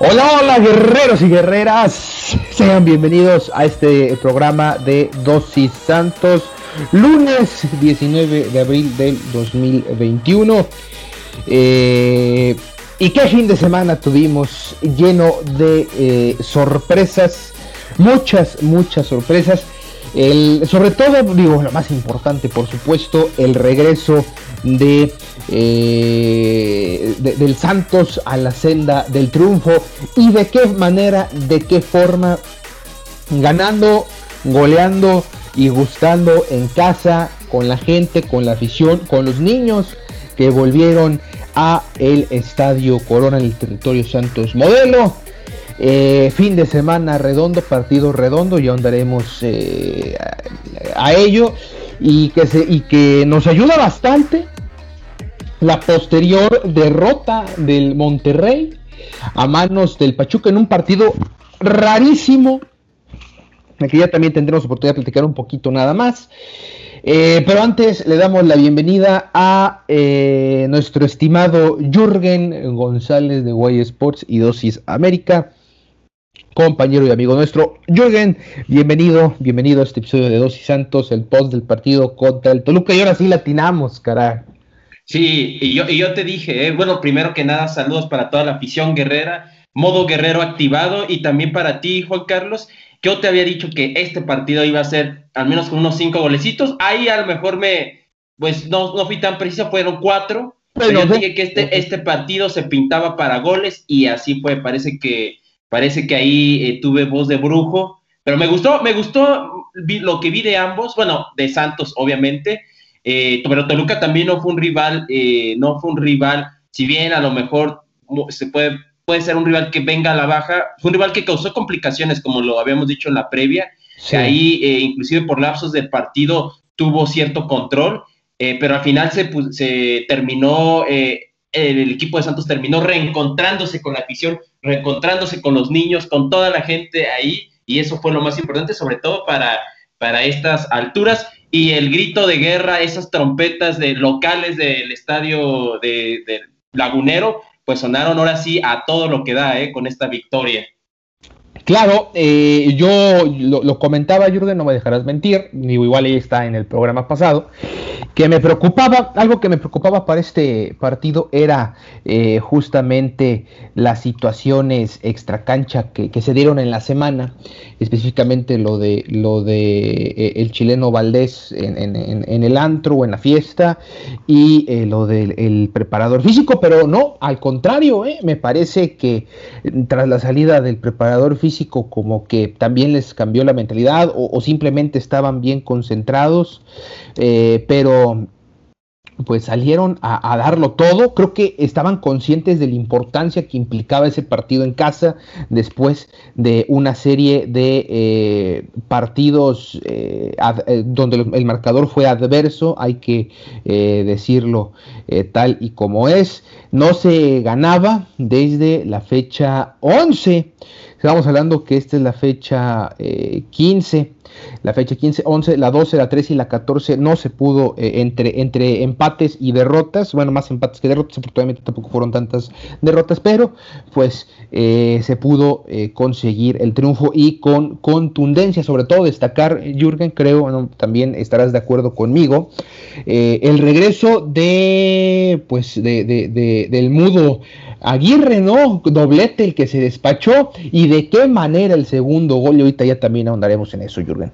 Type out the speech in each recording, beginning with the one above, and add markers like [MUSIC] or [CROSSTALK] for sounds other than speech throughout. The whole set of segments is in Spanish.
Hola, hola guerreros y guerreras, sean bienvenidos a este programa de Dosis Santos, lunes 19 de abril del 2021. Eh, y qué fin de semana tuvimos lleno de eh, sorpresas, muchas, muchas sorpresas. Sobre todo, digo, lo más importante, por supuesto, el regreso de, eh, del Santos a la senda del triunfo. Y de qué manera, de qué forma, ganando, goleando y gustando en casa con la gente, con la afición, con los niños que volvieron a el Estadio Corona en el territorio Santos Modelo. Eh, fin de semana redondo, partido redondo, y andaremos eh, a, ello. Y que, se, y que nos ayuda bastante la posterior derrota del Monterrey a manos del Pachuca en un partido rarísimo. Aquí ya también tendremos oportunidad de platicar un poquito nada más. Eh, pero antes le damos la bienvenida a nuestro estimado Jürgen González de Guay Sports y Dosis América compañero y amigo nuestro. Jürgen, bienvenido, bienvenido a este episodio de Dos y Santos, el post del partido contra el Toluca. Y ahora sí latinamos, caray. Sí, y yo, y yo te dije, eh, bueno, primero que nada, saludos para toda la afición guerrera, modo guerrero activado, y también para ti, Juan Carlos. Yo te había dicho que este partido iba a ser al menos con unos cinco golecitos. Ahí a lo mejor me, pues no, no fui tan preciso, fueron cuatro. Pero, yo dije que este, este partido se pintaba para goles y así fue. Parece que Parece que ahí eh, tuve voz de brujo, pero me gustó, me gustó lo que vi de ambos, bueno, de Santos, obviamente, eh, pero Toluca también no fue un rival, eh, no fue un rival, si bien a lo mejor se puede, puede ser un rival que venga a la baja, fue un rival que causó complicaciones, como lo habíamos dicho en la previa, ahí inclusive por lapsos del partido tuvo cierto control, pero al final se, se terminó el equipo de Santos terminó reencontrándose con la afición, reencontrándose con los niños, con toda la gente ahí, y eso fue lo más importante, sobre todo para, para estas alturas. Y el grito de guerra, esas trompetas de locales del estadio de, Lagunero, pues sonaron ahora sí a todo lo que da ¿eh? con esta victoria. Claro, eh, yo lo, comentaba, Jürgen, no me dejarás mentir, igual ahí está en el programa pasado, que me preocupaba, algo que me preocupaba para este partido era eh, justamente las situaciones extracancha que, que se dieron en la semana, específicamente lo de lo de eh, el chileno Valdés en, el antro o en la fiesta y lo del preparador físico, pero no, al contrario, me parece que tras la salida del preparador físico, como que también les cambió la mentalidad o, simplemente estaban bien concentrados, eh, pero pues salieron a, darlo todo. Creo que estaban conscientes de la importancia que implicaba ese partido en casa después de una serie de eh, partidos eh, donde el marcador fue adverso, hay que decirlo tal y como es. No se ganaba desde la fecha 11. Estamos hablando que esta es la fecha 15. La fecha 15, 11, la 12, la 13 y la 14 no se pudo eh, entre, entre empates y derrotas, bueno, más empates que derrotas, afortunadamente tampoco fueron tantas derrotas, pero pues eh, se pudo eh, conseguir el triunfo y con contundencia, sobre todo destacar, Jürgen, creo, también estarás de acuerdo conmigo, el regreso de, pues, de, de, del mudo Aguirre, ¿no? Doblete el que se despachó y de qué manera el segundo gol, y ahorita ya también ahondaremos en eso, Jürgen.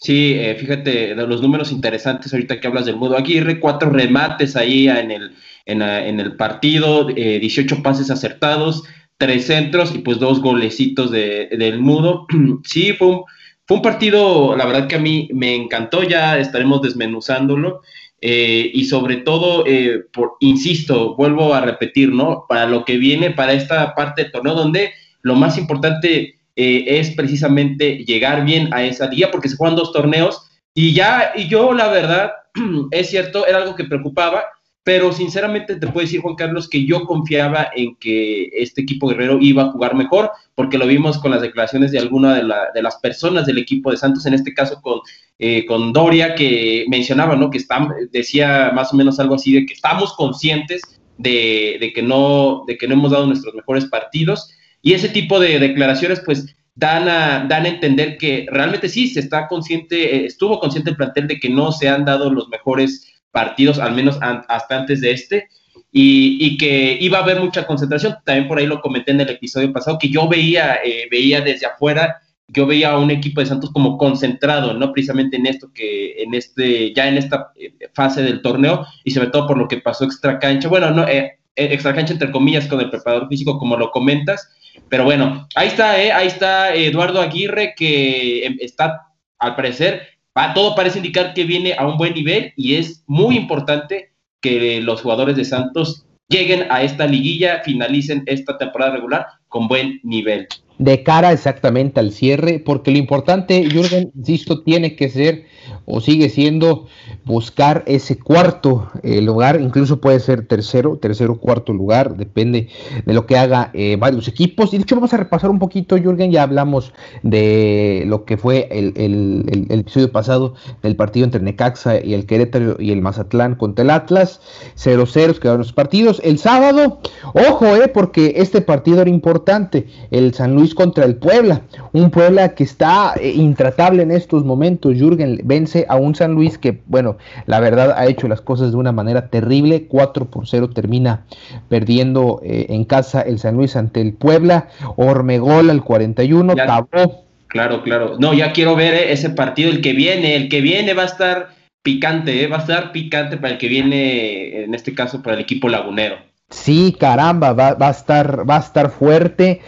Sí, eh, fíjate, de los números interesantes ahorita que hablas del Mudo Aguirre, cuatro remates ahí en el, en, el partido, eh, 18 pases acertados, tres centros y pues dos golecitos de, del Mudo. [CLEARS THROAT] sí, fue un, fue un partido, la verdad que a mí me encantó, ya estaremos desmenuzándolo. Eh, y sobre todo, eh, por, insisto, vuelvo a repetir, ¿no? Para lo que viene, para esta parte del torneo, donde lo más importante eh, es precisamente llegar bien a esa liga, porque se juegan dos torneos, y ya, y yo la verdad, [CLEARS THROAT] es cierto, era algo que preocupaba, pero sinceramente te puedo decir, Juan Carlos, que yo confiaba en que este equipo guerrero iba a jugar mejor, porque lo vimos con las declaraciones de alguna de, de las personas del equipo de Santos, en este caso con, eh, con Doria, que mencionaba, ¿no? Que está, decía más o menos algo así de que estamos conscientes de, de, que no, de que no hemos dado nuestros mejores partidos, y ese tipo de declaraciones, pues, dan a, dan a entender que realmente sí, se está consciente, eh, estuvo consciente el plantel de que no se han dado los mejores partidos, al menos hasta antes de este, y, que iba a haber mucha concentración. También por ahí lo comenté en el episodio pasado, que yo veía, eh, veía desde afuera, yo veía a un equipo de Santos como concentrado, no precisamente en esto que, en este, ya en esta eh, fase del torneo, y sobre todo por lo que pasó extra cancha, bueno, no, eh, extra cancha entre comillas con el preparador físico, como lo comentas, pero bueno, ahí está, ahí está Eduardo Aguirre, que em, está, al parecer, todo parece indicar que viene a un buen nivel y es muy importante que los jugadores de Santos lleguen a esta liguilla, finalicen esta temporada regular con buen nivel. De cara exactamente al cierre, porque lo importante, Jürgen, insisto, tiene que ser o sigue siendo buscar ese cuarto eh, lugar, incluso puede ser tercero, tercero, cuarto lugar, depende de lo que haga eh, varios equipos. Y de hecho vamos a repasar un poquito, Jürgen, ya hablamos de lo que fue el, el, el, episodio pasado del partido entre Necaxa y el Querétaro y el Mazatlán contra el Atlas, 0-0 quedaron los partidos. El sábado, ojo, eh, porque este partido era importante, el San Luis contra el Puebla, un Puebla que está eh, intratable en estos momentos, Jürgen, vence a un San Luis que, bueno, la verdad ha hecho las cosas de una manera terrible. 4 por 0 termina perdiendo eh, en casa el San Luis ante el Puebla. Ormegol al 41, acabó. Claro, claro. No, ya quiero ver eh, ese partido, el que viene. El que viene va a estar picante, eh, va a estar picante para el que viene, en este caso, para el equipo lagunero. Sí, caramba, va, va, a estar, va a estar fuerte.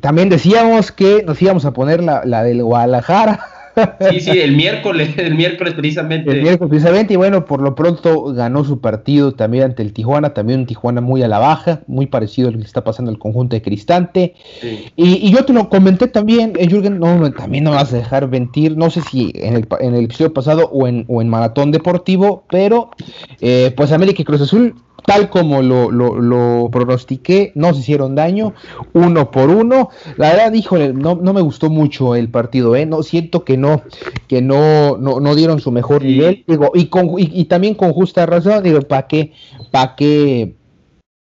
también decíamos que nos íbamos a poner la, la del Guadalajara. Sí, sí, el [LAUGHS] miércoles, el miércoles precisamente. El miércoles precisamente, y bueno, por lo pronto ganó su partido también ante el Tijuana, también un Tijuana muy a la baja, muy parecido a lo que está pasando el conjunto de Cristante. Y, yo te lo comenté también, eh, Jürgen, no, también no vas a dejar mentir, no sé si en el, en el episodio pasado o en, o en Maratón Deportivo, pero eh, pues América y Cruz Azul tal como lo, lo, pronostiqué, no se hicieron daño, uno por uno. La verdad, híjole, no, no me gustó mucho el partido, ¿eh? No, siento que no, que no, no, no dieron su mejor nivel, digo, y, con, y, también con justa razón, digo, ¿para qué, para qué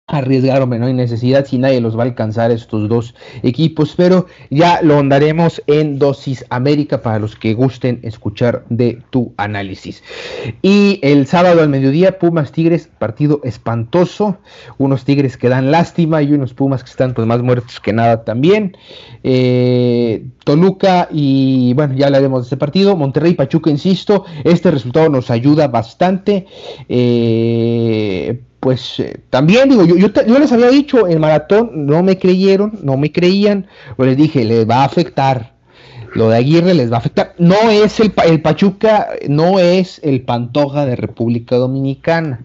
arriesgarme, no hay necesidad si nadie los va a alcanzar estos dos equipos, pero ya lo andaremos en dosis América para los que gusten escuchar de tu análisis. Y el sábado al mediodía, Pumas Tigres, partido espantoso, unos Tigres que dan lástima y unos Pumas que están pues más muertos que nada también. Eh, Toluca y bueno, ya hablaremos de este partido. Monterrey Pachuca, insisto, este resultado nos ayuda bastante. Eh, pues eh, también digo, yo, yo, les había dicho, el maratón no me creyeron, no me creían, pues les dije, les va a afectar, lo de Aguirre les va a afectar. No es el, el Pachuca, no es el Pantoja de República Dominicana.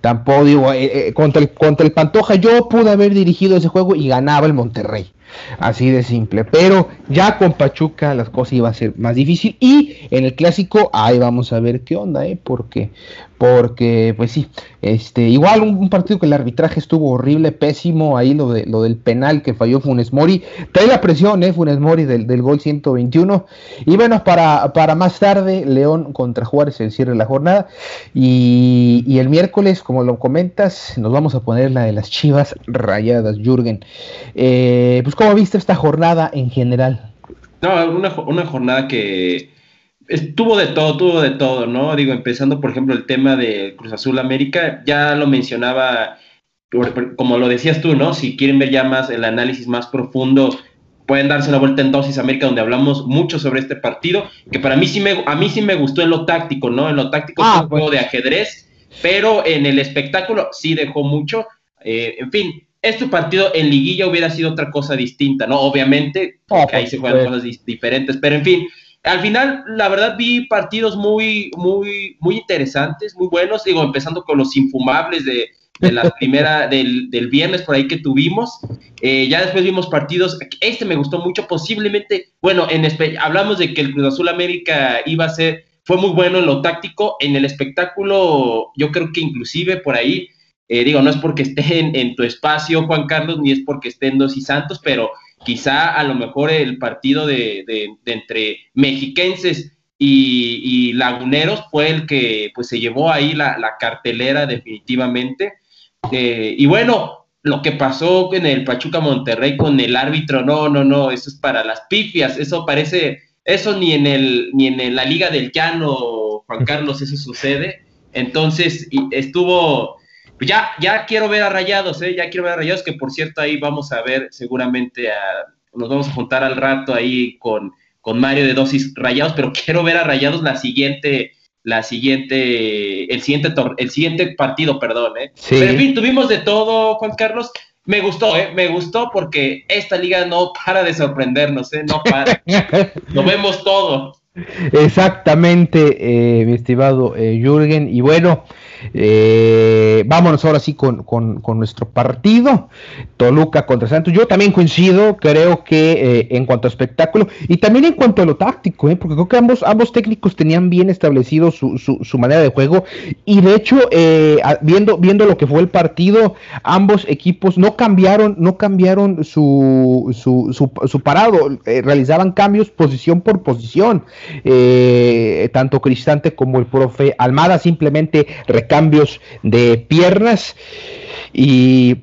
Tampoco digo, eh, eh, contra, el, contra el Pantoja yo pude haber dirigido ese juego y ganaba el Monterrey. Así de simple. Pero ya con Pachuca las cosas iban a ser más difícil. Y en el clásico, ahí vamos a ver qué onda, ¿eh? Porque, porque pues sí, este, igual un, partido que el arbitraje estuvo horrible, pésimo, ahí lo, de, lo del penal que falló Funes Mori, trae la presión, eh, Funes Mori del, del gol 121, y bueno, para, para más tarde, León contra Juárez el cierre la jornada, y, y, el miércoles, como lo comentas, nos vamos a poner la de las chivas rayadas, Jürgen, eh, pues ¿cómo viste esta jornada en general? No, una, una jornada que Estuvo de todo, tuvo de todo, ¿no? Digo, empezando, por ejemplo, el tema de Cruz Azul América, ya lo mencionaba, como lo decías tú, ¿no? Si quieren ver ya más el análisis más profundo, pueden darse una vuelta en Dosis América, donde hablamos mucho sobre este partido, que para mí sí me, a mí sí me gustó en lo táctico, ¿no? En lo táctico ah, es un juego de ajedrez, pero en el espectáculo sí dejó mucho. Eh, en fin, este partido en liguilla hubiera sido otra cosa distinta, ¿no? Obviamente, ahí se juegan cosas diferentes, pero en fin, al final, la verdad, vi partidos muy, muy, muy interesantes, muy buenos. Digo, empezando con los infumables de, la [LAUGHS] primera, del, viernes por ahí que tuvimos. Eh, ya después vimos partidos. Este me gustó mucho, posiblemente. Bueno, en hablamos de que el Cruz Azul América iba a ser. Fue muy bueno en lo táctico. En el espectáculo, yo creo que inclusive por ahí. Eh, digo, no es porque esté en, tu espacio, Juan Carlos, ni es porque estén Dos y Santos, pero quizá a lo mejor el partido de, entre mexiquenses y, laguneros fue el que pues se llevó ahí la, cartelera definitivamente. Eh, y bueno, lo que pasó en el Pachuca Monterrey con el árbitro, no, no, no, eso es para las pifias, eso parece, eso ni en el, ni en la Liga del Llano, Juan [LAUGHS] Carlos, eso sucede. Entonces estuvo, ya, ya quiero ver a Rayados, ¿eh? ya quiero ver a Rayados, que por cierto ahí vamos a ver seguramente a, nos vamos a juntar al rato ahí con, con Mario de Dosis Rayados, pero [LAUGHS] quiero ver a Rayados la siguiente, la siguiente, el siguiente, el siguiente partido, perdón, ¿eh? Pero en fin, tuvimos de todo, Juan Carlos. Me gustó, ¿eh? Me gustó porque esta liga no para de sorprendernos, ¿eh? No para. [LAUGHS] Lo vemos todo. Exactamente, eh, mi estimado eh, Jürgen. Y bueno, eh, vámonos ahora sí con, nuestro partido, Toluca contra Santos. Yo también coincido, creo que eh, en cuanto a espectáculo y también en cuanto a lo táctico, porque creo que ambos, ambos técnicos tenían bien establecido su, su, manera de juego y de hecho, viendo, viendo lo que fue el partido, ambos equipos no cambiaron, no cambiaron su, su, su parado, realizaban cambios posición por posición. Tanto Cristante como el profe Almada simplemente cambios de piernas. Y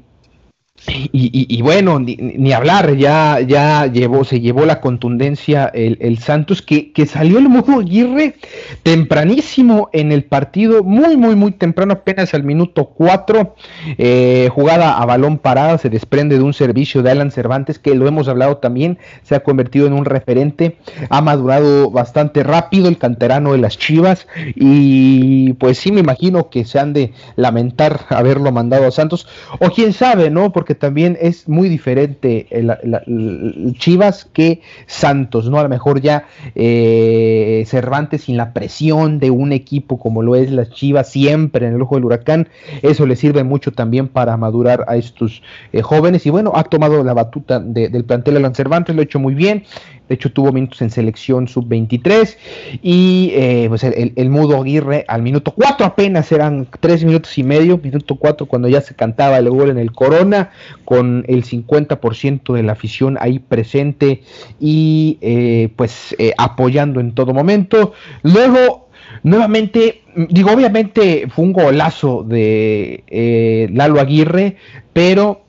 y, bueno, ni, hablar, ya, ya llevó, se llevó la contundencia el, Santos, que, salió el modo Aguirre tempranísimo en el partido, muy, muy, muy temprano, apenas al minuto 4, eh, jugada a balón parada, se desprende de un servicio de Alan Cervantes, que lo hemos hablado también, se ha convertido en un referente, ha madurado bastante rápido el canterano de las Chivas, y pues sí me imagino que se han de lamentar haberlo mandado a Santos, o quién sabe, ¿no? Porque también es muy diferente el, Chivas que Santos, ¿no? A lo mejor ya eh, Cervantes sin la presión de un equipo como lo es las Chivas, siempre en el ojo del huracán, eso le sirve mucho también para madurar a estos eh, jóvenes. Y bueno, ha tomado la batuta del plantel Alan Cervantes, lo ha hecho muy bien. De hecho, tuvo minutos en selección sub-23. Y eh, pues el, Mudo Aguirre al minuto 4 apenas eran 3 minutos y medio. Minuto 4 cuando ya se cantaba el gol en el Corona. Con el 50% de la afición ahí presente. Y eh, pues eh, apoyando en todo momento. Luego, nuevamente, digo, obviamente fue un golazo de Lalo Aguirre. Pero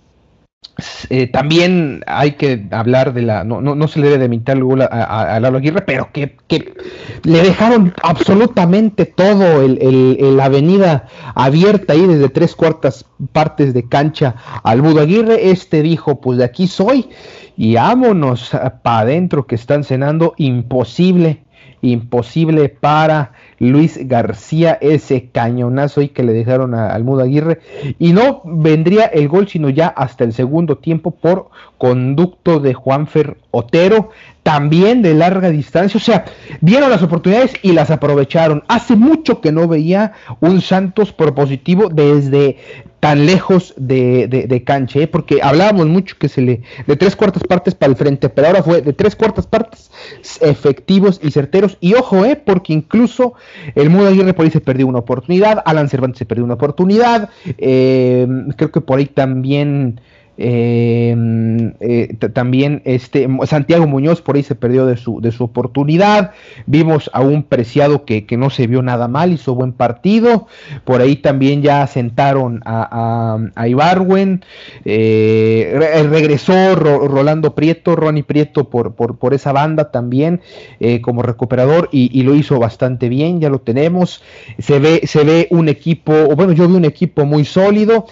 eh, también hay que hablar de la. No, no, se le debe de mintar el gol a, Lalo Aguirre, pero que, le dejaron absolutamente todo el, la avenida abierta ahí desde tres cuartas partes de cancha al Mudo Aguirre. Este dijo: Pues de aquí soy y vámonos para adentro que están cenando. Imposible, imposible para Luis García, ese cañonazo y que le dejaron al Mudo Aguirre. Y no vendría el gol, sino ya hasta el segundo tiempo por conducto de Juanfer Otero, también de larga distancia. O sea, vieron las oportunidades y las aprovecharon. Hace mucho que no veía un Santos propositivo desde tan lejos de, de, cancha, ¿eh? porque hablábamos mucho que se le de tres cuartas partes para el frente, pero ahora fue de tres cuartas partes efectivos y certeros. Y ojo, ¿eh? porque incluso el Mudo Aguirre por ahí se perdió una oportunidad, Alan Cervantes se perdió una oportunidad, eh, creo que por ahí también Em, eh, también este Santiago Muñoz por ahí se perdió de su, de su oportunidad. Vimos a un preciado que, no se vio nada mal, hizo buen partido. Por ahí también ya sentaron a, a, Ibarwen. Eh, regresó Rolando Prieto, Ronnie Prieto por, por, esa banda también eh, como recuperador y, lo hizo bastante bien, ya lo tenemos. Se ve, se ve un equipo, bueno, yo vi un equipo muy sólido.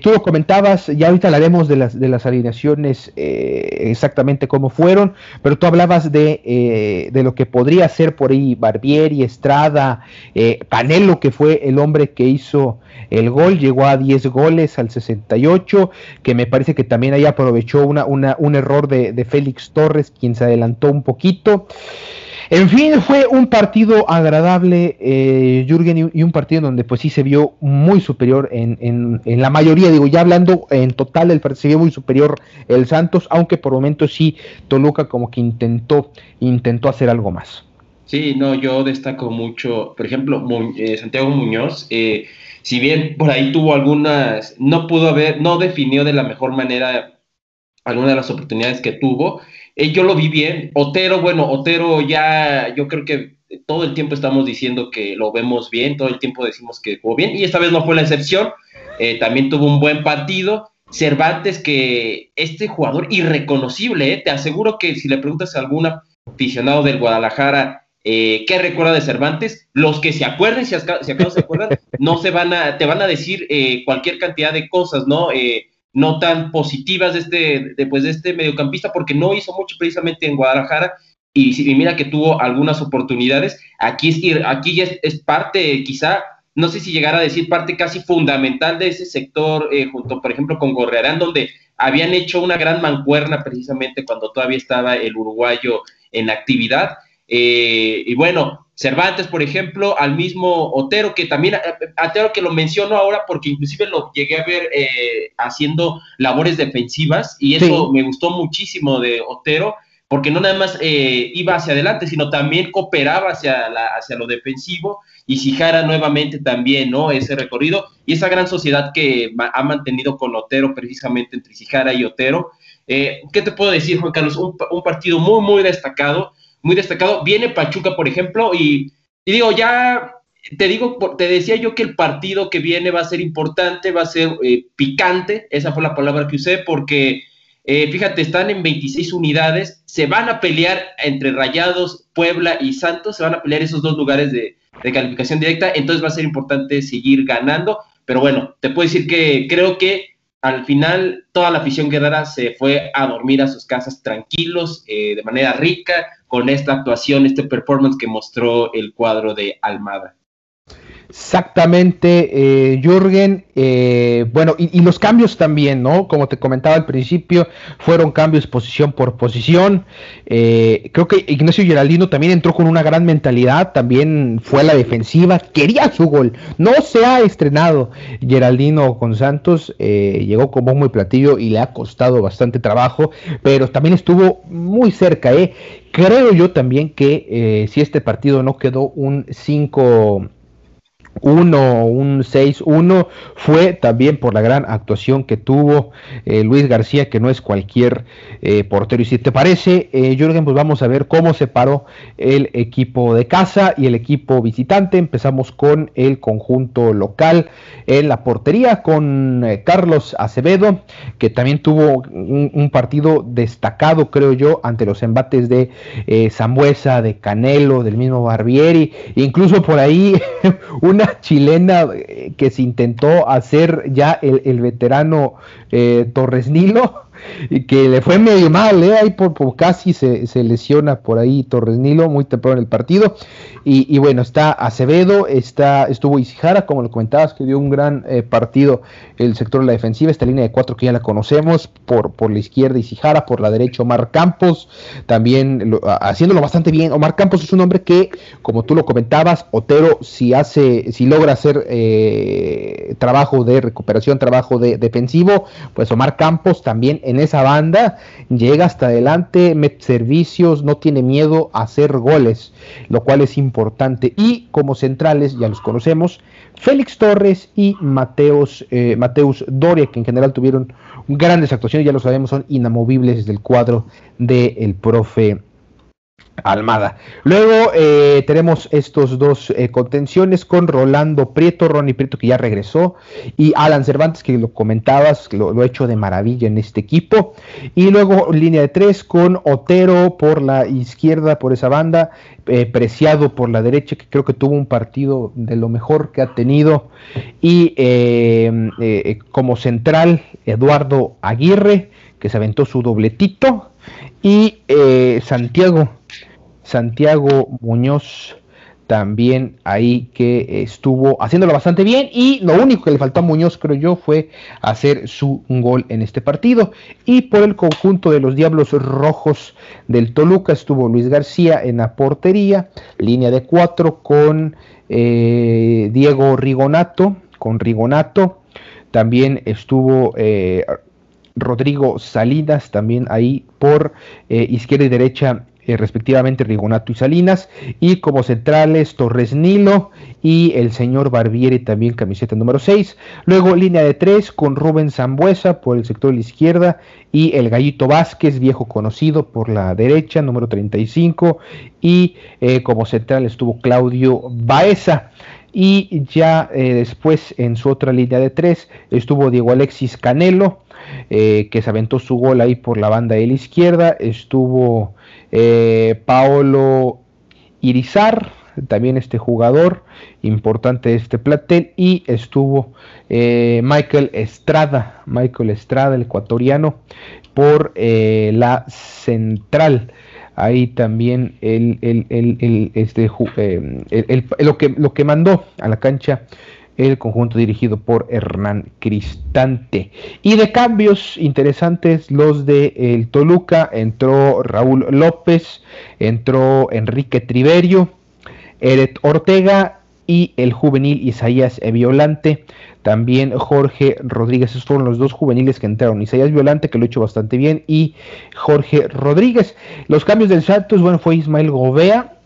tú lo comentabas, ya ahorita la de las, de las alineaciones eh, exactamente cómo fueron, pero tú hablabas de, eh, de, lo que podría ser por ahí Barbieri, Estrada, eh, Panelo, que fue el hombre que hizo el gol, llegó a 10 goles al 68, que me parece que también ahí aprovechó una, un error de Félix Torres, quien se adelantó un poquito. En fin, fue un partido agradable, eh, Jürgen, y, un partido en donde pues sí se vio muy superior en, la mayoría, digo, ya hablando en total partido, se vio muy superior el Santos, aunque por momentos sí Toluca como que intentó, intentó hacer algo más. Sí, no, yo destaco mucho, por ejemplo, eh, Santiago Muñoz, eh, si bien por ahí tuvo algunas, no pudo haber, no definió de la mejor manera alguna de las oportunidades que tuvo, eh, yo lo vi bien. Otero, bueno, Otero ya, yo creo que todo el tiempo estamos diciendo que lo vemos bien, todo el tiempo decimos que jugó bien, y esta vez no fue la excepción. Eh, también tuvo un buen partido. Cervantes, que este jugador irreconocible, eh, te aseguro que si le preguntas a algún aficionado del Guadalajara qué recuerda de Cervantes, los que se acuerden, si acaso, se acuerdan, [LAUGHS] no se van a, te van a decir cualquier cantidad de cosas, ¿no? No tan positivas de este, de, pues, de este mediocampista, porque no hizo mucho precisamente en Guadalajara, y, si mira que tuvo algunas oportunidades, aquí, es, aquí ya es, parte, quizá, no sé si llegar a decir parte casi fundamental de ese sector, eh, junto, por ejemplo, con Gorrearán, donde habían hecho una gran mancuerna precisamente cuando todavía estaba el uruguayo en actividad. Eh, y bueno, Cervantes, por ejemplo, al mismo Otero, que también, Otero que lo menciono ahora porque inclusive lo llegué a ver eh, haciendo labores defensivas y eso me gustó muchísimo de Otero, porque no nada más eh, iba hacia adelante, sino también cooperaba hacia, la, hacia lo defensivo y Sijara nuevamente también, ¿no? Ese recorrido y esa gran sociedad que ha mantenido con Otero, precisamente entre Sijara y Otero. Eh, ¿Qué te puedo decir, Juan Carlos? Un, un partido muy, muy destacado muy destacado. Viene Pachuca, por ejemplo, y, digo, ya te digo, te decía yo que el partido que viene va a ser importante, va a ser eh, picante, esa fue la palabra que usé, porque eh, fíjate, están en 26 unidades, se van a pelear entre Rayados, Puebla y Santos, se van a pelear esos dos lugares de, calificación directa, entonces va a ser importante seguir ganando, pero bueno, te puedo decir que creo que al final toda la afición guerrera se fue a dormir a sus casas tranquilos, eh, de manera rica, con esta actuación, este performance que mostró el cuadro de Almada. Exactamente, eh, Jürgen. Eh, bueno, y, los cambios también, ¿no? Como te comentaba al principio, fueron cambios posición por posición. Eh, creo que Ignacio Geraldino también entró con una gran mentalidad, también fue a la defensiva, quería su gol. No se ha estrenado Geraldino con Santos, llegó con bombo y platillo y le ha costado bastante trabajo, pero también estuvo muy cerca, ¿eh? Creo yo también que si este partido no quedó un 5 1, un 6-1, fue también por la gran actuación que tuvo eh, Luis García, que no es cualquier eh, portero. Y si te parece, eh, pues vamos a ver cómo se paró el equipo de casa y el equipo visitante. Empezamos con el conjunto local en la portería, con Carlos Acevedo, que también tuvo un, partido destacado, creo yo, ante los embates de Zambuesa, de Canelo, del mismo Barbieri, incluso por ahí [LAUGHS] chilena eh, que se intentó hacer ya el, veterano eh, Torres Nilo que le fue medio mal, ¿eh? ahí por, casi se, lesiona por ahí Torres Nilo muy temprano en el partido. Y, bueno, está Acevedo, está, estuvo Isijara, como lo comentabas, que dio un gran eh, partido el sector de la defensiva, esta línea de cuatro que ya la conocemos, por, por la izquierda Isijara, por la derecha Omar Campos, también haciéndolo bastante bien. Omar Campos es un hombre que, como tú lo comentabas, Otero, si hace, si logra hacer eh, trabajo de recuperación, trabajo de defensivo, pues Omar Campos también en esa banda llega hasta adelante, mete servicios, no tiene miedo a hacer goles, lo cual es importante. Y como centrales, ya los conocemos, Félix Torres y Mateus, eh, Mateus Doria, que en general tuvieron grandes actuaciones, ya lo sabemos, son inamovibles del cuadro del profe Almada. Luego eh, tenemos estos dos eh, contenciones con Rolando Prieto, Ronnie Prieto que ya regresó, y Alan Cervantes que lo comentabas, lo, ha hecho de maravilla en este equipo. Y luego línea de tres con Otero por la izquierda, por esa banda, eh, Preciado por la derecha, que creo que tuvo un partido de lo mejor que ha tenido. Y como central, Eduardo Aguirre, que se aventó su dobletito. Y Santiago Santiago Muñoz también ahí que estuvo haciéndolo bastante bien. Y lo único que le faltó a Muñoz creo yo fue hacer su gol en este partido. Y por el conjunto de los Diablos Rojos del Toluca estuvo Luis García en la portería, línea de cuatro con eh, Diego Rigonato, con Rigonato, también estuvo eh, Rodrigo Salinas también ahí por eh, izquierda y derecha eh, respectivamente Rigonato y Salinas, y como centrales Torres Nilo y el señor Barbieri también camiseta número 6. Luego línea de 3 con Rubén Zambuesa por el sector de la izquierda y el Gallito Vázquez, viejo conocido por la derecha, número 35, y eh, como central estuvo Claudio Baeza. Y ya después en su otra línea de 3 estuvo Diego Alexis Canelo, que se aventó su gol ahí por la banda de la izquierda. Estuvo eh, Paolo Irizar, también este jugador importante de este platel, y estuvo eh, Michael Estrada, Michael Estrada, el ecuatoriano, por eh, la central. Ahí también el, este, lo, que, lo que mandó a la cancha el conjunto dirigido por Hernán Cristante. Y de cambios interesantes, los de el Toluca, entró Raúl López, entró Enrique Triverio, Eret Ortega y el juvenil Isaías Violante. También Jorge Rodríguez, esos fueron los dos juveniles que entraron. Isaías Violante, que lo ha hecho bastante bien, y Jorge Rodríguez. Los cambios del Santos, bueno, fue Ismael Gobea,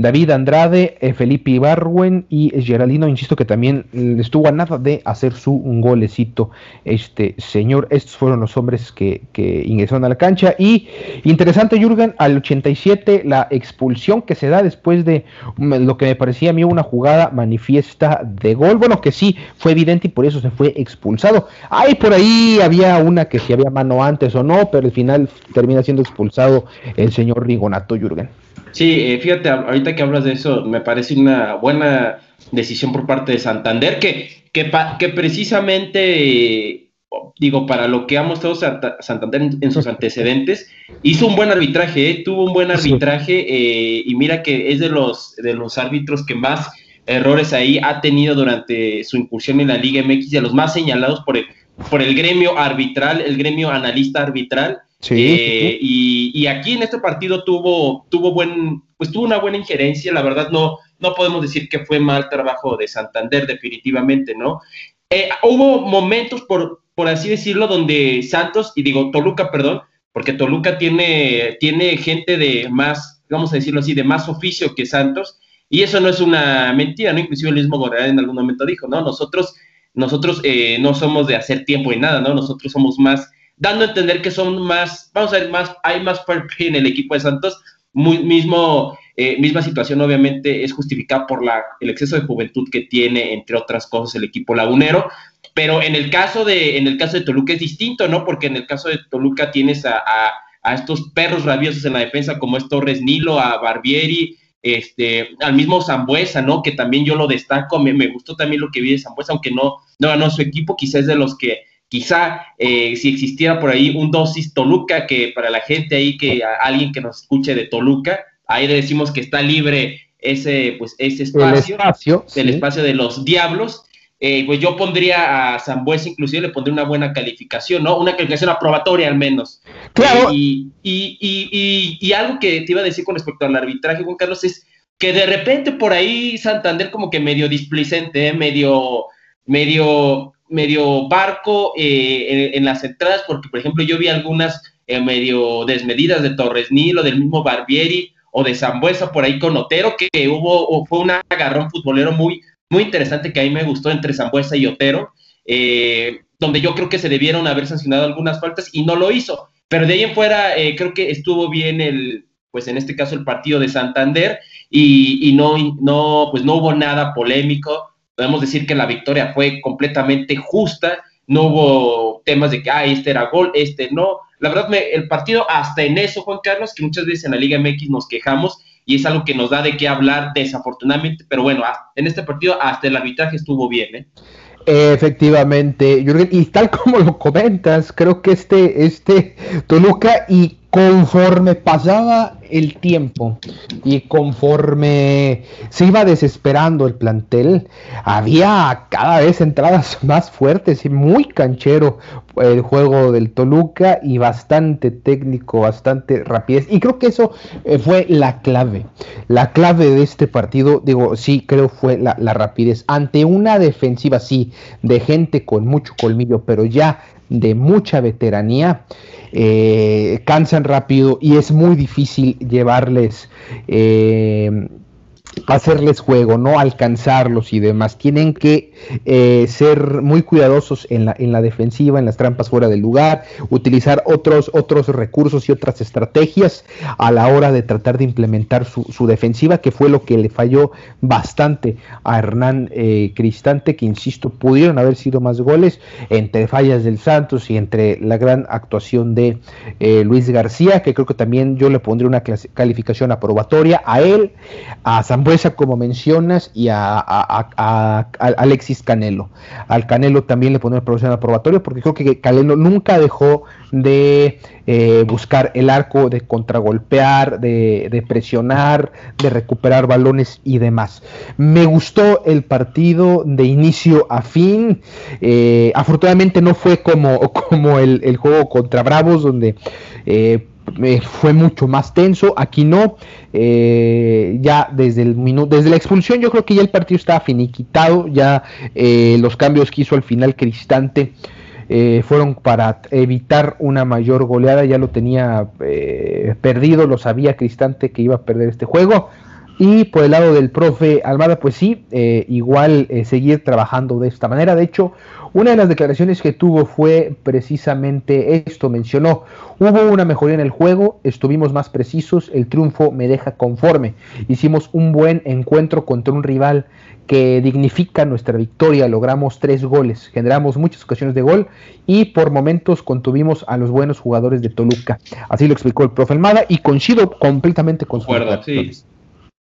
David Andrade, eh, Felipe Ibarwen y Geraldino, insisto que también estuvo a nada de hacer su golecito este señor. Estos fueron los hombres que, ingresaron a la cancha. Y interesante, Jürgen, al 87 la expulsión que se da después de mm, lo que me parecía a mí una jugada manifiesta de gol. Bueno, que sí, fue evidente y por eso se fue expulsado. Ahí por ahí había una que si había mano antes o no, pero al final termina siendo expulsado el señor Rigonato, Jürgen. Sí, eh, fíjate, ahorita que hablas de eso, me parece una buena decisión por parte de Santander, que, que, que precisamente, digo, para lo que ha mostrado Santander en, sus antecedentes, hizo un buen arbitraje, eh, tuvo un buen arbitraje, eh, y mira que es de los, de los árbitros que más errores ahí ha tenido durante su incursión en la Liga MX, de los más señalados por el, por el gremio arbitral, el gremio analista arbitral. Eh, y, aquí en este partido tuvo, tuvo, buen, pues tuvo una buena injerencia, la verdad no, no podemos decir que fue mal trabajo de Santander, definitivamente, ¿no? Eh, hubo momentos, por, por así decirlo, donde Santos, y digo Toluca, perdón, porque Toluca tiene, tiene gente de más, vamos a decirlo así, de más oficio que Santos, y eso no es una mentira, ¿no? Inclusive el mismo Gorreal en algún momento dijo, ¿no? Nosotros, nosotros eh, no somos de hacer tiempo y nada, ¿no? Nosotros somos más dando a entender que son más, vamos a ver, más, hay más play en el equipo de Santos. Muy, mismo, eh, misma situación obviamente es justificada por la, el exceso de juventud que tiene, entre otras cosas, el equipo lagunero. Pero en el caso de, en el caso de Toluca es distinto, ¿no? Porque en el caso de Toluca tienes a, a, estos perros rabiosos en la defensa, como es Torres Nilo, a Barbieri, este, al mismo Zambuesa, ¿no? Que también yo lo destaco, me, me gustó también lo que vi de Zambuesa, aunque no, no ganó su equipo, quizás de los que quizá eh, si existiera por ahí un dosis Toluca, que para la gente ahí, que alguien que nos escuche de Toluca, ahí le decimos que está libre ese, pues, ese espacio, el espacio, de los diablos. Eh, pues yo pondría a Zambuesa, inclusive le pondría una buena calificación, ¿no? Una calificación aprobatoria al menos. Claro. y, y, y, y, algo que te iba a decir con respecto al arbitraje, Juan Carlos, es que de repente por ahí Santander como que medio displicente, ¿eh? medio, medio, medio barco eh, en, las entradas, porque por ejemplo yo vi algunas eh, medio desmedidas de Torres Nilo, del mismo Barbieri o de Zambuesa por ahí con Otero, que hubo, fue un agarrón futbolero muy, muy interesante que a mí me gustó entre Zambuesa y Otero, donde yo creo que se debieron haber sancionado algunas faltas y no lo hizo. Pero de ahí en fuera creo que estuvo bien el, pues en este caso el partido de Santander y, no, no, pues no hubo nada polémico. Podemos decir que la victoria fue completamente justa, no hubo temas de que, ah, este era gol, este no. La verdad, el partido hasta en eso, Juan Carlos, que muchas veces en la Liga MX nos quejamos y es algo que nos da de qué hablar desafortunadamente, pero bueno, en este partido hasta el arbitraje estuvo bien, ¿eh? Efectivamente, Jürgen, y tal como lo comentas, creo que este, este Toluca y conforme pasaba el tiempo y conforme se iba desesperando el plantel, había cada vez entradas [LAUGHS] más fuertes y muy canchero el juego del Toluca y bastante técnico, bastante rapidez. Y creo que eso eh, fue la clave. La clave de este partido, digo, sí, creo fue la, la rapidez. Ante una defensiva, sí, de gente con mucho colmillo, pero ya de mucha veteranía eh, cansan rápido y es muy difícil llevarles eh, hacerles juego, no alcanzarlos y demás. Tienen que eh, ser muy cuidadosos en la, en la defensiva, en las trampas fuera del lugar, utilizar otros, otros recursos y otras estrategias a la hora de tratar de implementar su, defensiva, que fue lo que le falló bastante a Hernán eh, Cristante, que insisto, pudieron haber sido más goles entre fallas del Santos y entre la gran actuación de eh, Luis García, que creo que también yo le pondría una calificación aprobatoria a él, a San como mencionas, y a, Alexis Canelo. Al Canelo también le ponemos profesión aprobatorio porque creo que Canelo nunca dejó de eh, buscar el arco, de contragolpear, de, presionar, de recuperar balones y demás. Me gustó el partido de inicio a fin. Eh, afortunadamente no fue como, [LAUGHS] como el, juego contra Bravos, donde eh, fue mucho más tenso. Aquí no. Eh, ya desde el minuto, desde la expulsión, yo creo que ya el partido estaba finiquitado. Ya eh, los cambios que hizo al final Cristante. Eh, fueron para evitar una mayor goleada, ya lo tenía perdido, lo sabía Cristante que iba a perder este juego. Y por el lado del profe Almada, pues sí, igual seguir trabajando de esta manera. De hecho, una de las declaraciones que tuvo fue precisamente esto, mencionó, hubo una mejoría en el juego, estuvimos más precisos, el triunfo me deja conforme, hicimos un buen encuentro contra un rival que dignifica nuestra victoria, logramos tres goles, generamos muchas ocasiones de gol y por momentos contuvimos a los buenos jugadores de Toluca. Así lo explicó el profe Almada y coincido completamente con su acuerdo,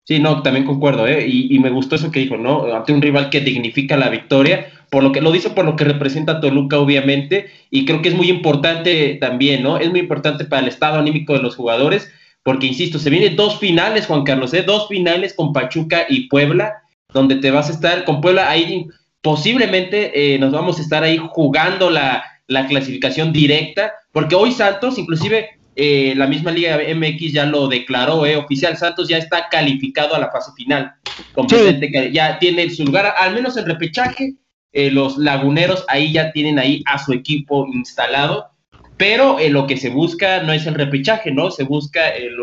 sí. No, también concuerdo, ¿eh? y, y, me gustó eso que dijo, ¿no? Ante un rival que dignifica la victoria, por lo que lo dice por lo que representa Toluca, obviamente, y creo que es muy importante también, ¿no? Es muy importante para el estado anímico de los jugadores, porque insisto, se vienen dos finales, Juan Carlos, ¿eh? Dos finales con Pachuca y Puebla, donde te vas a estar con Puebla ahí, posiblemente eh, nos vamos a estar ahí jugando la, la clasificación directa, porque hoy Santos, inclusive eh, la misma Liga MX ya lo declaró eh, oficial, Santos ya está calificado a la fase final, que ya tiene su lugar, al menos el repechaje, eh, los laguneros ahí ya tienen ahí a su equipo instalado, pero lo que se busca no es el repechaje, ¿no? Se busca el,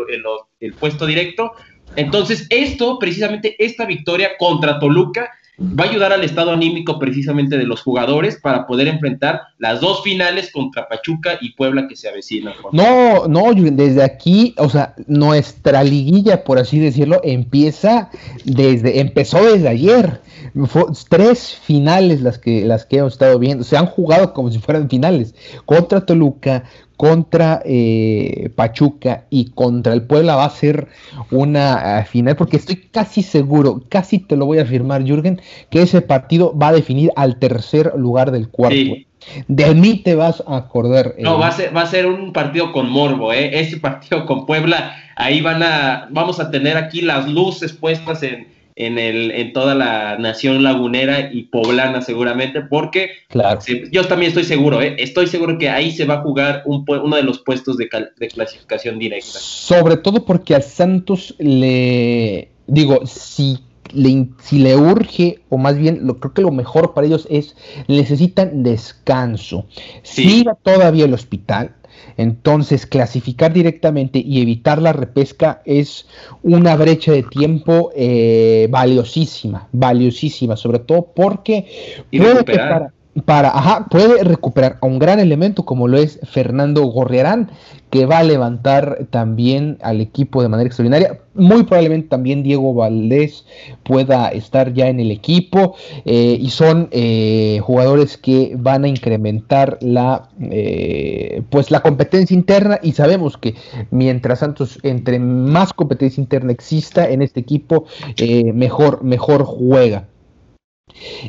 el puesto directo. Entonces, esto, precisamente esta victoria contra Toluca, va a ayudar al estado anímico precisamente de los jugadores para poder enfrentar las dos finales contra Pachuca y Puebla que se avecinan. No, no, desde aquí, o sea, nuestra liguilla, por así decirlo, empieza desde, empezó desde ayer. Tres finales las que, las que hemos estado viendo, se han jugado como si fueran finales, contra Toluca, contra eh, Pachuca y contra el Puebla va a ser una eh, final, porque estoy casi seguro, casi te lo voy a afirmar, Jürgen, que ese partido va a definir al tercer lugar del cuarto. De mí te vas a acordar. No, eh. va, a ser, va a ser un partido con morbo, ¿eh? Ese partido con Puebla, ahí van a, vamos a tener aquí las luces puestas en, en, el, en toda la nación lagunera y poblana seguramente, porque yo también estoy seguro, ¿eh? estoy seguro que ahí se va a jugar un, uno de los puestos de, de clasificación directa. Sobre todo porque a Santos le, digo, si le, si le urge, o más bien, lo, creo que lo mejor para ellos es, necesitan descanso. Sí. va todavía el hospital, entonces, clasificar directamente y evitar la repesca es una brecha de tiempo eh, valiosísima, valiosísima, sobre todo porque para, ajá, puede recuperar a un gran elemento como lo es Fernando Gorriarán, que va a levantar también al equipo de manera extraordinaria. Muy probablemente también Diego Valdés pueda estar ya en el equipo eh, y son eh, jugadores que van a incrementar la eh, pues la competencia interna y sabemos que mientras Santos entre más competencia interna exista en este equipo mejor mejor juega.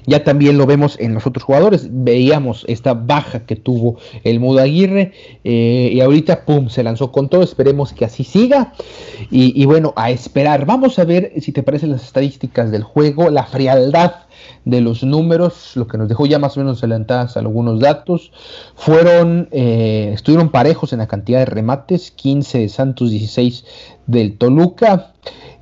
Ya también lo vemos en los otros jugadores. Veíamos esta baja que tuvo el Mudo Aguirre eh, y ahorita, ¡pum!, se lanzó con todo. Esperemos que así siga. Y, bueno, a esperar. Vamos a ver si te parecen las estadísticas del juego, la frialdad de los números, lo que nos dejó ya más o menos adelantadas algunos datos. Fueron, eh, estuvieron parejos en la cantidad de remates, 15 de Santos, 16 del Toluca.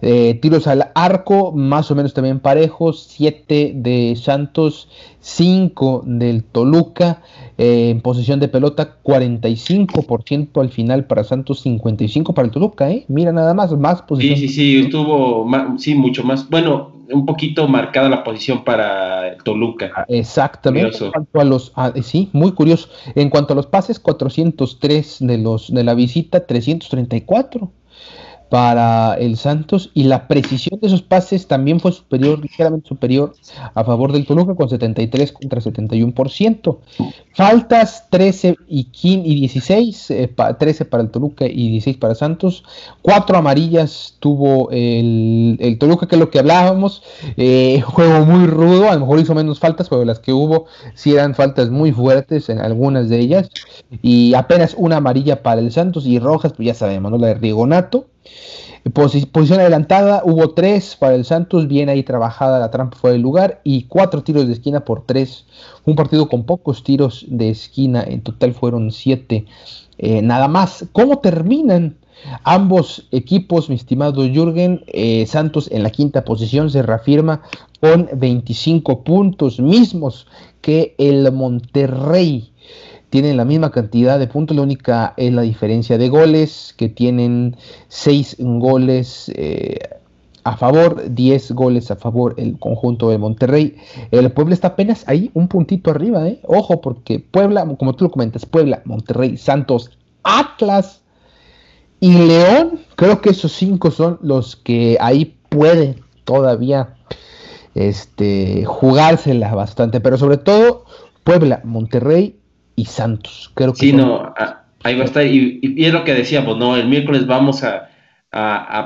Eh, tiros al arco, más o menos también parejos, 7 de Santos, 5 del Toluca, eh, en posición de pelota 45% al final para Santos, 55 para el Toluca, ¿eh? Mira nada más, más posición. Sí, sí, sí, estuvo, sí, mucho más, bueno, un poquito marcada la posición para el Toluca. Ah, exactamente. En cuanto a los, ah, sí, muy curioso. En cuanto a los pases, 403 de los de la visita, 334 para el Santos y la precisión de esos pases también fue superior, ligeramente superior a favor del Toluca con 73 contra 71%. Faltas 13 y, y 16, 13 eh, para el Toluca y 16 para Santos. Cuatro amarillas tuvo el, el Toluca, que es lo que hablábamos. Eh, [LAUGHS] juego muy rudo, a lo mejor hizo menos faltas, pero las que hubo sí eran faltas muy fuertes en algunas de ellas. Y apenas una amarilla para el Santos y rojas, pues ya sabemos, ¿no? La de Rigonato posición adelantada, hubo tres para el Santos, bien ahí trabajada la trampa fue del lugar y cuatro tiros de esquina por tres. Un partido con pocos tiros de esquina, en total fueron siete. Eh, nada más, ¿cómo terminan ambos equipos, mi estimado Jürgen? Eh, Santos en la quinta posición se reafirma con 25 puntos mismos que el Monterrey tienen la misma cantidad de puntos, la única es la diferencia de goles, que tienen 6 goles eh, a favor, 10 goles a favor el conjunto de Monterrey. El Puebla está apenas ahí, un puntito arriba, ¿eh? Ojo, porque Puebla, como tú lo comentas, Puebla, Monterrey, Santos, Atlas y León, creo que esos cinco son los que ahí pueden todavía este, jugársela bastante, pero sobre todo Puebla, Monterrey y Santos. Creo que sí, no, ahí va a estar. Y, es lo que decíamos, ¿no? El miércoles vamos a,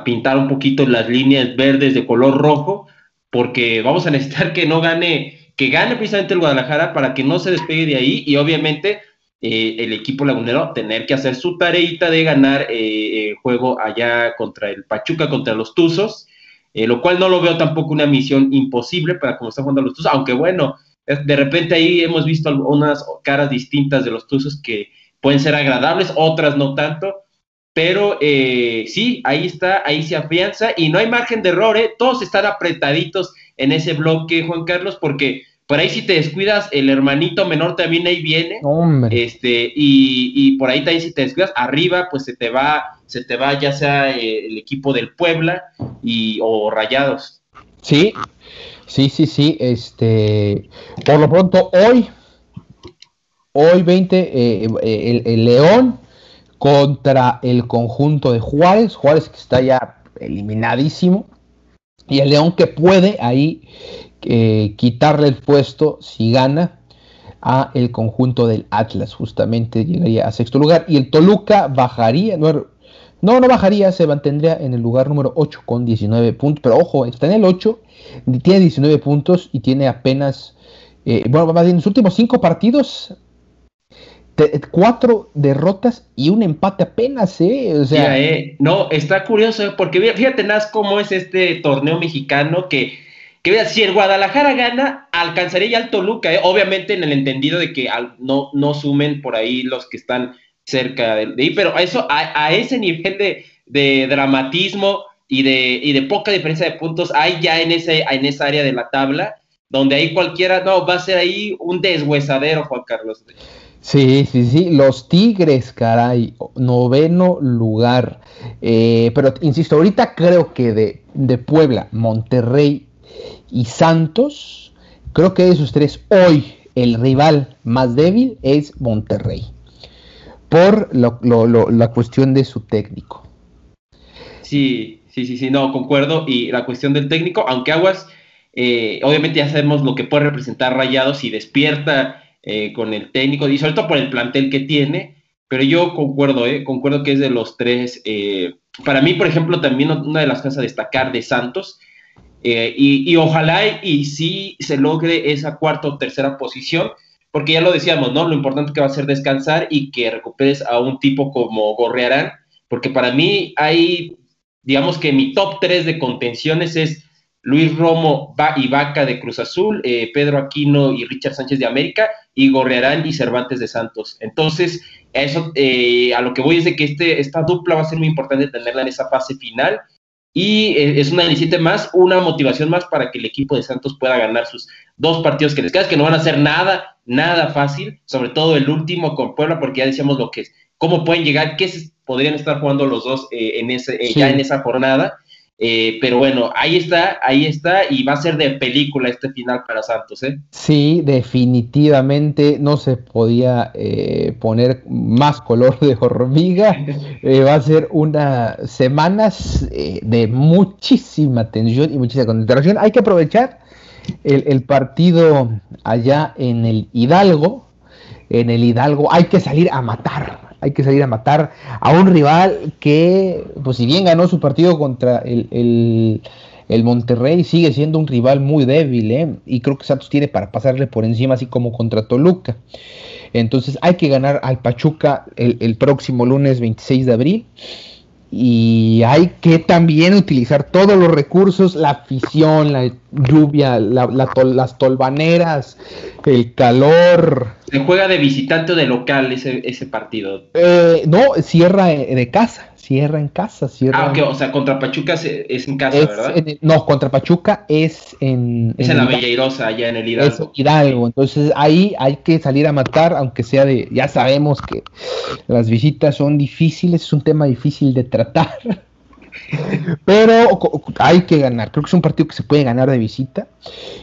pintar un poquito las líneas verdes de color rojo, porque vamos a necesitar que no gane, que gane precisamente el Guadalajara para que no se despegue de ahí y obviamente eh, el equipo lagunero tener que hacer su tareita de ganar eh, el juego allá contra el Pachuca, contra los Tuzos, eh, lo cual no lo veo tampoco una misión imposible para como están jugando los Tuzos, aunque bueno, de repente ahí hemos visto algunas caras distintas de los Tuzos que pueden ser agradables, otras no tanto, pero eh, sí, ahí está, ahí se afianza y no hay margen de error, ¿eh? todos están apretaditos en ese bloque, Juan Carlos, porque por ahí si te descuidas, el hermanito menor también ahí viene, este, y, por ahí también si te descuidas, arriba pues se te va, se te va ya sea eh, el equipo del Puebla y, o Rayados. Sí, Sí, sí, sí. Este, por lo pronto, hoy, hoy 20, eh, eh, el, León contra el conjunto de Juárez. Juárez que está ya eliminadísimo. Y el León que puede ahí eh, quitarle el puesto si gana a el conjunto del Atlas, justamente llegaría a sexto lugar. Y el Toluca bajaría, no, no, bajaría, se mantendría en el lugar número 8 con 19 puntos. Pero ojo, está en el 8, tiene 19 puntos y tiene apenas, eh, bueno, en los últimos 5 partidos, 4 derrotas y un empate apenas, ¿eh? O sea, eh, no, está curioso, porque fíjate, Nas, cómo es este torneo mexicano que que si el Guadalajara gana, alcanzaría ya al Toluca, ¿eh? obviamente en el entendido de que no, no sumen por ahí los que están cerca de, ahí, pero a, eso, a, ese nivel de, dramatismo y de, y de poca diferencia de puntos hay ya en, ese, en esa área de la tabla, donde ahí cualquiera, no, va a ser ahí un deshuesadero, Juan Carlos. Sí, sí, sí, los Tigres, caray, noveno lugar. Eh, pero insisto, ahorita creo que de, de Puebla, Monterrey y Santos, creo que de esos tres, hoy el rival más débil es Monterrey, por la cuestión de su técnico. Sí, sí, sí, sí, no, concuerdo. Y la cuestión del técnico, aunque Aguas, eh, obviamente ya sabemos lo que puede representar Rayados y despierta eh, con el técnico, y sobre todo por el plantel que tiene, pero yo concuerdo, eh, concuerdo que es de los tres. para mí, por ejemplo, también una de las cosas a destacar de Santos eh, y, ojalá y, sí se logre esa cuarta o tercera posición, porque ya lo decíamos, ¿no? Lo importante que va a ser descansar y que recuperes a un tipo como Gorrearán, porque para mí hay, digamos que mi top 3 de contenciones es Luis Romo y Vaca de Cruz Azul, eh, Pedro Aquino y Richard Sánchez de América, y Gorrearán y Cervantes de Santos. Entonces, eso, eh, a lo que voy es de que este, esta dupla va a ser muy importante tenerla en esa fase final y eh, es una iniciativa más, una motivación más para que el equipo de Santos pueda ganar sus dos partidos que les quedan, que no van a ser nada, nada fácil, sobre todo el último con Puebla, porque ya decíamos lo que es, cómo pueden llegar, qué podrían estar jugando los dos eh, en ese, eh, ya en esa jornada. Eh, pero bueno, ahí está, ahí está, y va a ser de película este final para Santos, ¿eh? Sí, definitivamente no se podía eh, poner más color de hormiga. [LAUGHS] Eh, va a ser unas semanas de muchísima tensión y muchísima concentración. Hay que aprovechar el, el partido allá en el Hidalgo. En el Hidalgo hay que salir a matar hay que salir a matar a un rival que, pues si bien ganó su partido contra el, Monterrey, sigue siendo un rival muy débil, ¿eh? y creo que Santos tiene para pasarle por encima, así como contra Toluca. Entonces hay que ganar al Pachuca el, el próximo lunes 26 de abril y hay que también utilizar todos los recursos, la afición, la lluvia, las tolvaneras, el calor. ¿Se juega de visitante o de local ese, ese partido? Eh, no, cierra de casa cierra en casa. Cierra ah, ok, o sea, contra Pachuca es en casa, ¿verdad? no, contra Pachuca es en. Es en, la Belleirosa, allá en el Hidalgo. Es Hidalgo, entonces ahí hay que salir a matar, aunque sea de. Ya sabemos que las visitas son difíciles, es un tema difícil de tratar. [LAUGHS] Pero hay que ganar. Creo que es un partido que se puede ganar de visita.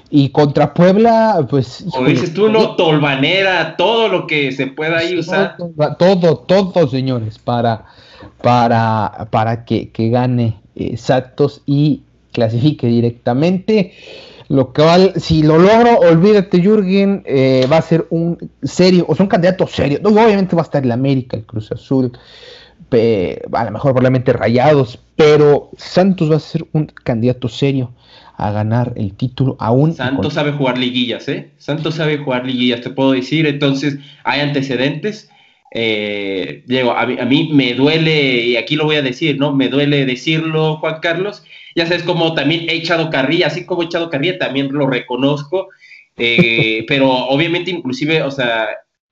Y contra Puebla, pues. Como dices tú, no, tolvanera, todo lo que se pueda ahí usar. Todo, todo, señores, para para, para que, gane eh, Santos y clasifique directamente. Lo cual, si lo logro, olvídate, Jürgen, eh, va a ser un serio, o sea, un candidato serio. obviamente va a estar el América, el Cruz Azul, a lo mejor probablemente Rayados, pero Santos va a ser un candidato serio a ganar el título aún. Santos sabe jugar liguillas, ¿eh? Santos sabe jugar liguillas, te puedo decir. Entonces, hay antecedentes. Eh, Diego, a mí, me duele, y aquí lo voy a decir, ¿no? Me duele decirlo, Juan Carlos. Ya sabes, como también he echado carrilla, así como he echado carrilla, también lo reconozco. Eh, [LAUGHS] pero obviamente, inclusive, o sea,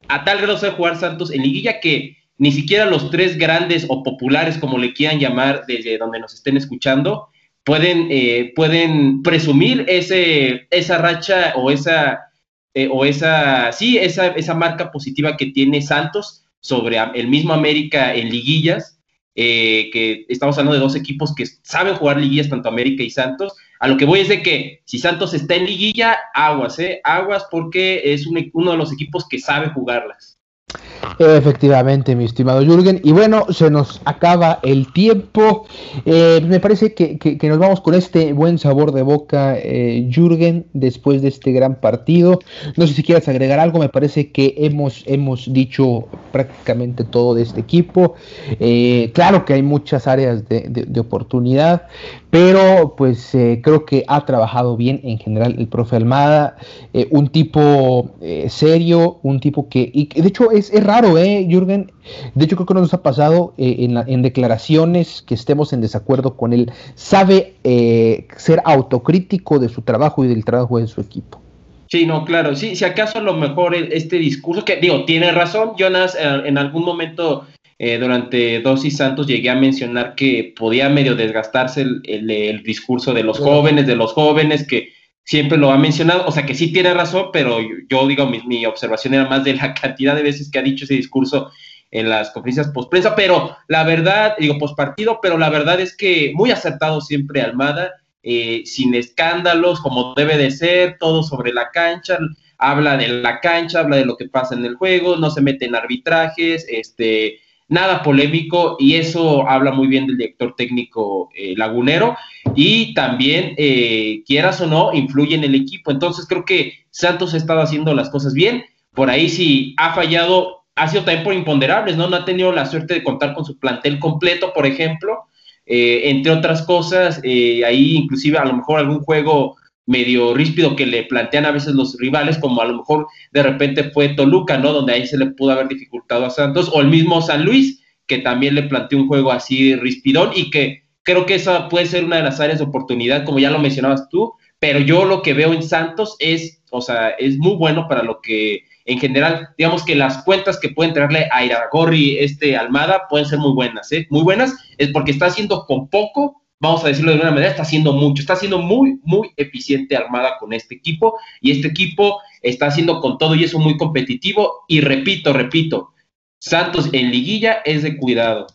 a tal grado de jugar Santos en liguilla que ni siquiera los tres grandes o populares, como le quieran llamar, desde donde nos estén escuchando, pueden, eh, pueden presumir ese, esa racha o esa, eh, o esa, sí, esa, esa marca positiva que tiene Santos sobre el mismo América en liguillas, eh, que estamos hablando de dos equipos que saben jugar liguillas, tanto América y Santos. A lo que voy es de que si Santos está en liguilla, aguas, ¿eh? Aguas porque es uno de los equipos que sabe jugarlas. Efectivamente, mi estimado Jürgen. Y bueno, se nos acaba el tiempo. Eh, me parece que, nos vamos con este buen sabor de boca, eh, Jürgen, después de este gran partido. No sé si quieras agregar algo. Me parece que hemos, hemos dicho prácticamente todo de este equipo. Eh, claro que hay muchas áreas de, oportunidad, pero pues creo que ha trabajado bien en general el profe Almada. un tipo serio, un tipo que, y de hecho es, es raro ¿eh, Jürgen? De hecho, creo que nos ha pasado eh, en, declaraciones que estemos en desacuerdo con él. Sabe eh, ser autocrítico de su trabajo y del trabajo de su equipo. Sí, no, claro. Sí, si acaso a lo mejor e, este discurso, que digo, tiene razón, Jonas, eh, en algún momento durante Dosis Santos llegué a mencionar que podía medio desgastarse el discurso de los jóvenes, de los jóvenes que siempre lo ha mencionado, o sea que sí tiene razón, pero yo, digo, mi, observación era más de la [LAUGHS] cantidad de veces que ha dicho ese discurso en las conferencias post-prensa, pero la verdad, digo, post-partido, pero la verdad es que muy acertado siempre Almada, eh, sin escándalos, como debe de ser, todo sobre la cancha, habla de la cancha, habla de lo que pasa en el juego, no se mete en arbitrajes, este, nada polémico y eso habla muy bien del director técnico eh, lagunero y también, eh, quieras o no, influye en el equipo. Entonces creo que Santos ha estado haciendo las cosas bien. Por ahí si ha fallado, ha sido también por imponderables, ¿no? No ha tenido la suerte de contar con su plantel completo, por ejemplo. Eh, entre otras cosas, ahí inclusive a lo mejor algún juego medio ríspido que le plantean a veces los rivales, como a lo mejor de repente fue Toluca, ¿no? Donde ahí se le pudo haber dificultado a Santos, o el mismo San Luis, que también le planteó un juego así rispidón y que creo que esa puede ser una de las áreas de oportunidad, como ya lo mencionabas tú, pero yo lo que veo en Santos es, o sea, es muy bueno para lo que en general, digamos que las cuentas que pueden traerle a Iragorri, este Almada, pueden ser muy buenas, ¿eh? Muy buenas, es porque está haciendo con poco vamos a decirlo de una manera, está haciendo mucho, está siendo muy, muy eficiente Armada con este equipo y este equipo está haciendo con todo y eso muy competitivo y repito, repito, Santos en liguilla es de cuidado.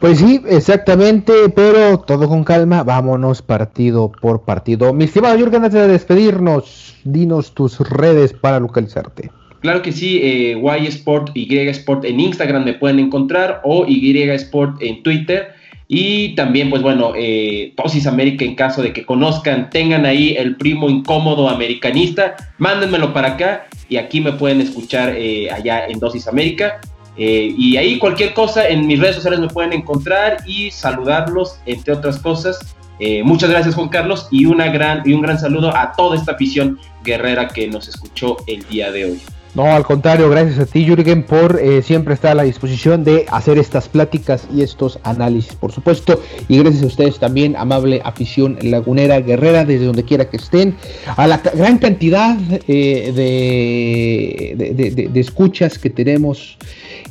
Pues sí, exactamente, pero todo con calma, vámonos partido por partido. Mi estimado Jürgen, antes de despedirnos, dinos tus redes para localizarte. Claro que sí, eh, Y Sport, Y Sport en Instagram me pueden encontrar o Y Sport en Twitter. Y también, pues bueno, eh, América, en caso de que conozcan, tengan ahí el primo incómodo americanista, mándenmelo para acá y aquí me pueden escuchar eh, allá en Dosis América. Eh, y ahí cualquier cosa en mis redes sociales me pueden encontrar y saludarlos, entre otras cosas. Eh, muchas gracias Juan Carlos y, una gran, y un gran saludo a toda esta afición guerrera que nos escuchó el día de hoy. No, al contrario, gracias a ti, Jürgen, por eh, siempre estar a la disposición de hacer estas pláticas y estos análisis, por supuesto. Y gracias a ustedes también, amable afición lagunera, guerrera, desde donde quiera que estén, a la gran cantidad eh, de, de, escuchas que tenemos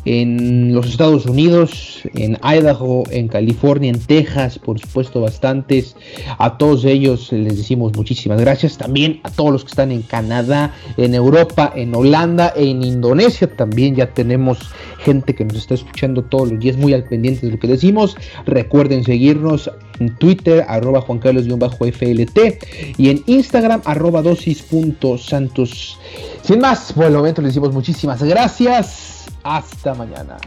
en los Estados Unidos, en Idaho, en California, en Texas, por supuesto, bastantes. A todos ellos les decimos muchísimas gracias. También a todos los que están en Canadá, en Europa, en Holanda, en Indonesia. También ya tenemos gente que nos está escuchando todos los días, muy al pendiente de lo que decimos. Recuerden seguirnos en Twitter, arroba Juan Carlos-FLT y en Instagram, arroba dosis.santos. Sin más, por el momento les decimos muchísimas gracias. Hasta mañana.